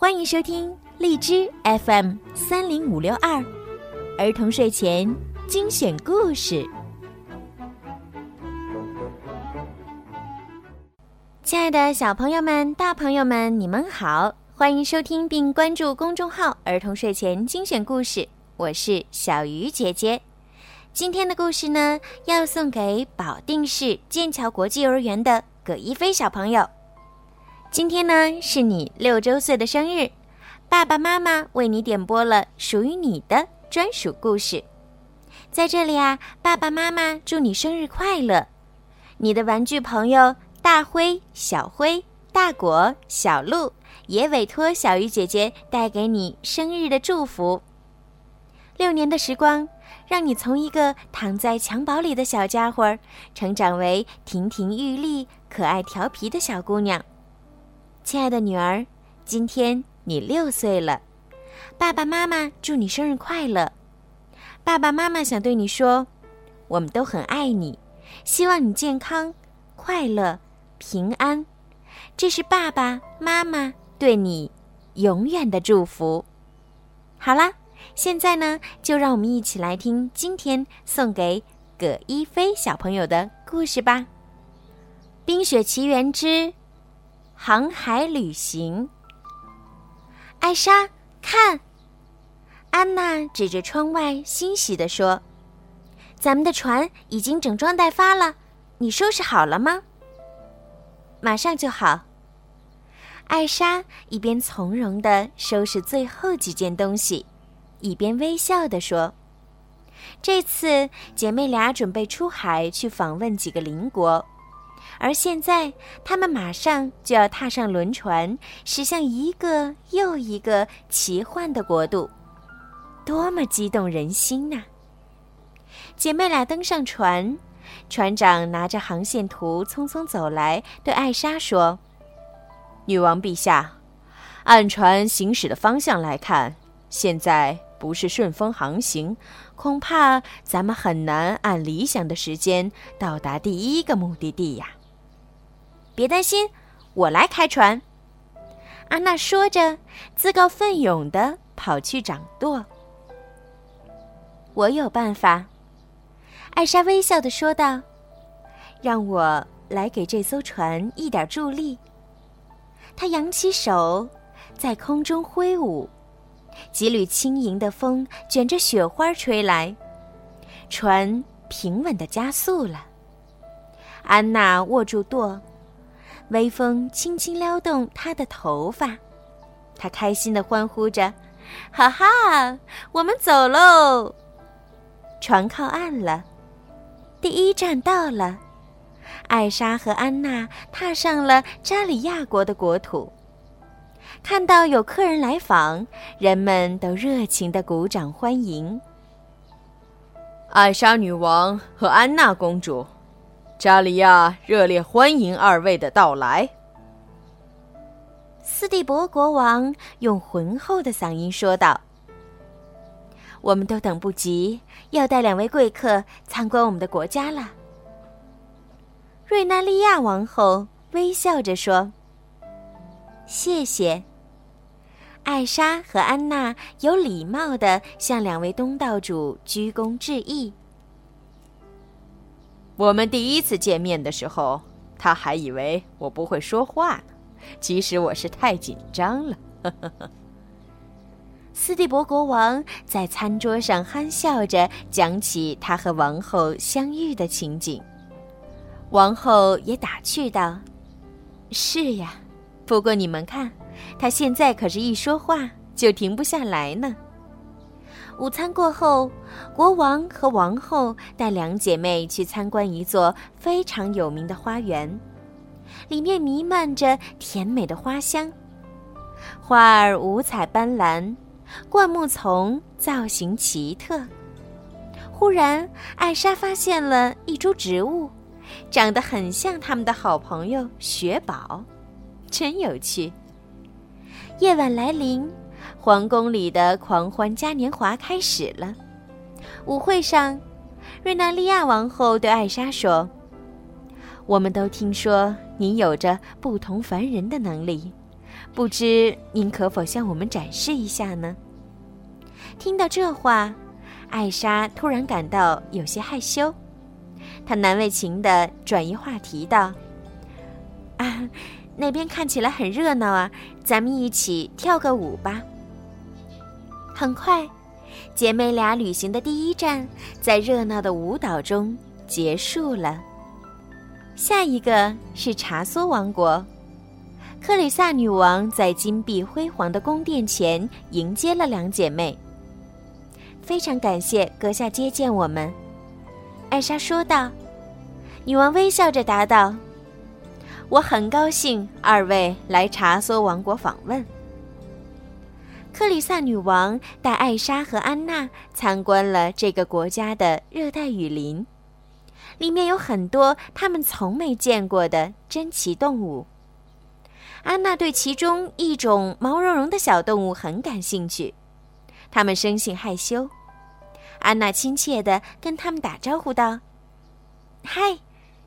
欢迎收听荔枝 FM 三零五六二儿童睡前精选故事。亲爱的小朋友们、大朋友们，你们好！欢迎收听并关注公众号“儿童睡前精选故事”，我是小鱼姐姐。今天的故事呢，要送给保定市剑桥国际幼儿园的葛一飞小朋友。今天呢，是你六周岁的生日，爸爸妈妈为你点播了属于你的专属故事。在这里啊，爸爸妈妈祝你生日快乐！你的玩具朋友大灰、小灰、大果、小鹿也委托小鱼姐姐带给你生日的祝福。六年的时光。让你从一个躺在襁褓里的小家伙，成长为亭亭玉立、可爱调皮的小姑娘。亲爱的女儿，今天你六岁了，爸爸妈妈祝你生日快乐。爸爸妈妈想对你说，我们都很爱你，希望你健康、快乐、平安。这是爸爸妈妈对你永远的祝福。好啦。现在呢，就让我们一起来听今天送给葛一飞小朋友的故事吧，《冰雪奇缘之航海旅行》。艾莎，看，安娜指着窗外，欣喜地说：“咱们的船已经整装待发了，你收拾好了吗？”“马上就好。”艾莎一边从容地收拾最后几件东西。一边微笑地说：“这次姐妹俩准备出海去访问几个邻国，而现在他们马上就要踏上轮船，驶向一个又一个奇幻的国度，多么激动人心呐！”姐妹俩登上船，船长拿着航线图匆匆走来，对艾莎说：“女王陛下，按船行驶的方向来看，现在……”不是顺风航行，恐怕咱们很难按理想的时间到达第一个目的地呀。别担心，我来开船。”安娜说着，自告奋勇地跑去掌舵。“我有办法。”艾莎微笑地说道，“让我来给这艘船一点助力。”她扬起手，在空中挥舞。几缕轻盈的风卷着雪花吹来，船平稳地加速了。安娜握住舵，微风轻轻撩动她的头发，她开心的欢呼着：“哈哈，我们走喽！”船靠岸了，第一站到了。艾莎和安娜踏上了扎里亚国的国土。看到有客人来访，人们都热情的鼓掌欢迎。艾莎女王和安娜公主，扎里亚热烈欢迎二位的到来。斯蒂伯国王用浑厚的嗓音说道：“我们都等不及要带两位贵客参观我们的国家了。”瑞纳利亚王后微笑着说。谢谢。艾莎和安娜有礼貌的向两位东道主鞠躬致意。我们第一次见面的时候，他还以为我不会说话呢，其实我是太紧张了。斯蒂伯国王在餐桌上憨笑着讲起他和王后相遇的情景，王后也打趣道：“是呀。”不过你们看，他现在可是一说话就停不下来呢。午餐过后，国王和王后带两姐妹去参观一座非常有名的花园，里面弥漫着甜美的花香，花儿五彩斑斓，灌木丛造型奇特。忽然，艾莎发现了一株植物，长得很像他们的好朋友雪宝。真有趣。夜晚来临，皇宫里的狂欢嘉年华开始了。舞会上，瑞纳利亚王后对艾莎说：“我们都听说您有着不同凡人的能力，不知您可否向我们展示一下呢？听到这话，艾莎突然感到有些害羞，她难为情地转移话题道：“啊，那边看起来很热闹啊，咱们一起跳个舞吧。”很快，姐妹俩旅行的第一站在热闹的舞蹈中结束了。下一个是查梭王国。克里萨女王在金碧辉煌的宫殿前迎接了两姐妹。非常感谢阁下接见我们，艾莎说道。女王微笑着答道：“我很高兴二位来查梭王国访问。”克里萨女王带艾莎和安娜参观了这个国家的热带雨林，里面有很多他们从没见过的珍奇动物。安娜对其中一种毛茸茸的小动物很感兴趣，它们生性害羞。安娜亲切地跟他们打招呼道：“嗨，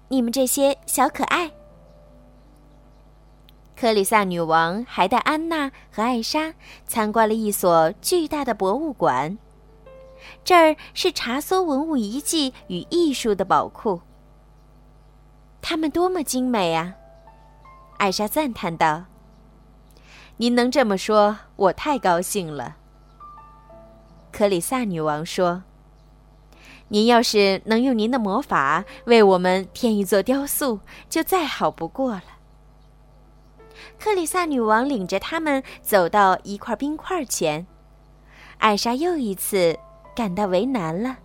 你们这些小可爱。”克里萨女王还带安娜和艾莎参观了一所巨大的博物馆，这儿是查梭文物遗迹与艺术的宝库。它们多么精美啊！艾莎赞叹道：“您能这么说，我太高兴了。”克里萨女王说：“您要是能用您的魔法为我们添一座雕塑，就再好不过了。”克里萨女王领着他们走到一块冰块前，艾莎又一次感到为难了。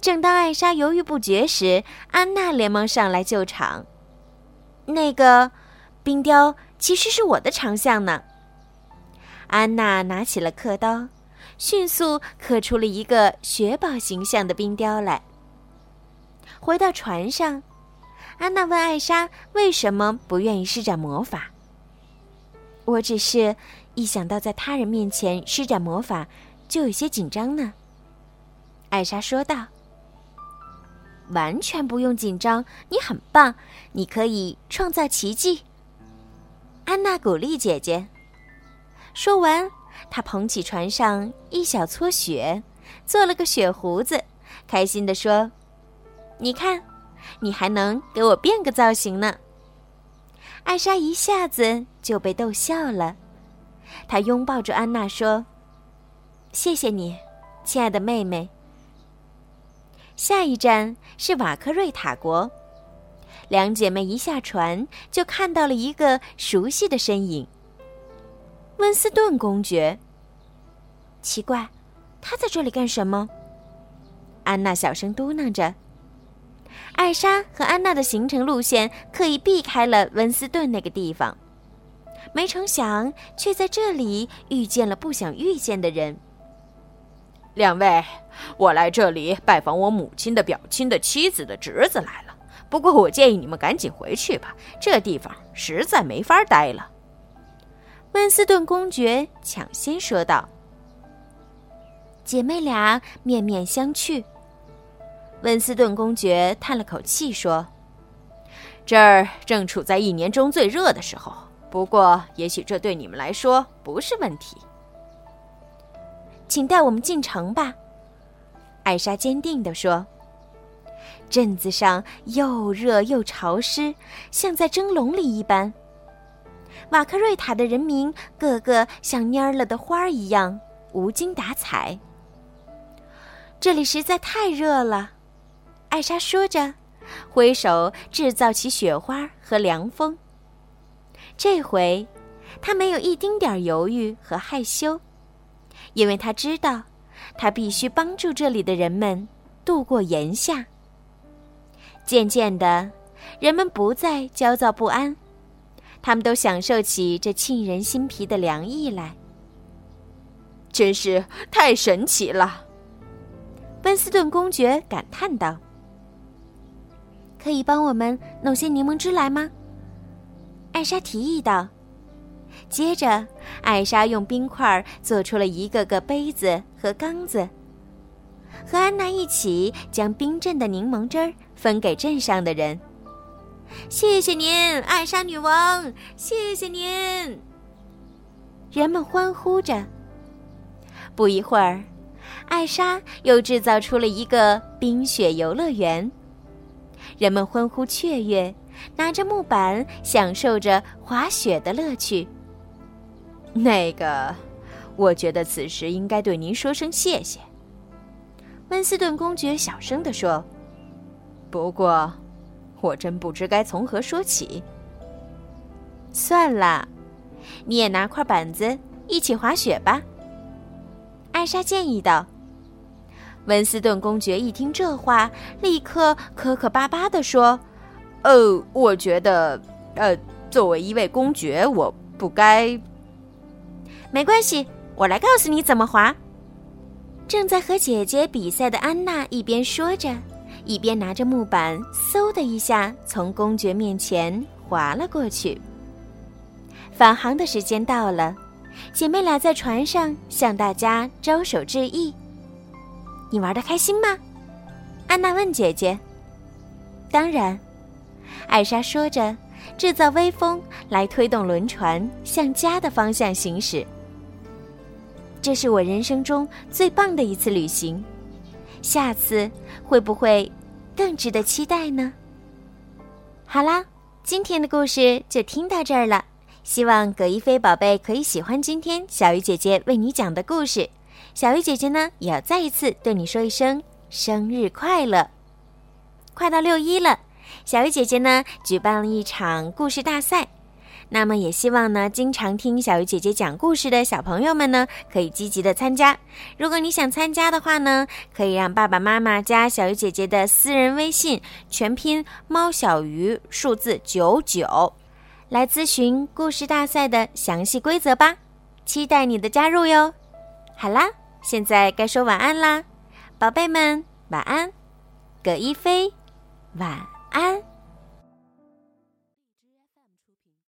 正当艾莎犹豫不决时，安娜连忙上来救场。那个冰雕其实是我的长项呢。安娜拿起了刻刀，迅速刻出了一个雪宝形象的冰雕来。回到船上，安娜问艾莎：“为什么不愿意施展魔法？”我只是一想到在他人面前施展魔法，就有些紧张呢。”艾莎说道。完全不用紧张，你很棒，你可以创造奇迹。安娜鼓励姐姐。说完，她捧起船上一小撮雪，做了个雪胡子，开心地说：“你看，你还能给我变个造型呢。”艾莎一下子就被逗笑了，她拥抱着安娜说：“谢谢你，亲爱的妹妹。”下一站是瓦克瑞塔国，两姐妹一下船就看到了一个熟悉的身影——温斯顿公爵。奇怪，他在这里干什么？安娜小声嘟囔着。艾莎和安娜的行程路线刻意避开了温斯顿那个地方，没成想却在这里遇见了不想遇见的人。两位，我来这里拜访我母亲的表亲的妻子的侄子来了。不过，我建议你们赶紧回去吧，这地方实在没法待了。”温斯顿公爵抢先说道。姐妹俩面面相觑。温斯顿公爵叹了口气说：“这儿正处在一年中最热的时候，不过也许这对你们来说不是问题。”请带我们进城吧，艾莎坚定地说。镇子上又热又潮湿，像在蒸笼里一般。瓦克瑞塔的人民个个像蔫了的花一样无精打采。这里实在太热了，艾莎说着，挥手制造起雪花和凉风。这回，她没有一丁点犹豫和害羞。因为她知道，她必须帮助这里的人们度过炎夏。渐渐的，人们不再焦躁不安，他们都享受起这沁人心脾的凉意来。真是太神奇了，温斯顿公爵感叹道。“可以帮我们弄些柠檬汁来吗？”艾莎提议道。接着，艾莎用冰块做出了一个个杯子和缸子，和安娜一起将冰镇的柠檬汁分给镇上的人。谢谢您，艾莎女王！谢谢您！人们欢呼着。不一会儿，艾莎又制造出了一个冰雪游乐园。人们欢呼雀跃，拿着木板享受着滑雪的乐趣。那个，我觉得此时应该对您说声谢谢。”温斯顿公爵小声地说。“不过，我真不知该从何说起。”算了，你也拿块板子一起滑雪吧。”艾莎建议道。温斯顿公爵一听这话，立刻磕磕巴巴地说：“呃，我觉得，呃，作为一位公爵，我不该。”没关系，我来告诉你怎么滑。正在和姐姐比赛的安娜一边说着，一边拿着木板，嗖的一下从公爵面前滑了过去。返航的时间到了，姐妹俩在船上向大家招手致意。你玩的开心吗？安娜问姐姐。当然，艾莎说着，制造微风来推动轮船向家的方向行驶。这是我人生中最棒的一次旅行，下次会不会更值得期待呢？好啦，今天的故事就听到这儿了。希望葛一菲宝贝可以喜欢今天小鱼姐姐为你讲的故事。小鱼姐姐呢，也要再一次对你说一声生日快乐！快到六一了，小鱼姐姐呢举办了一场故事大赛，那么也希望呢经常听小鱼姐姐讲故事的小朋友们呢可以积极的参加。如果你想参加的话呢，可以让爸爸妈妈加小鱼姐姐的私人微信，全拼猫小鱼数字九九，来咨询故事大赛的详细规则吧。期待你的加入哟！好啦。现在该说晚安啦，宝贝们，晚安。葛一飞，晚安。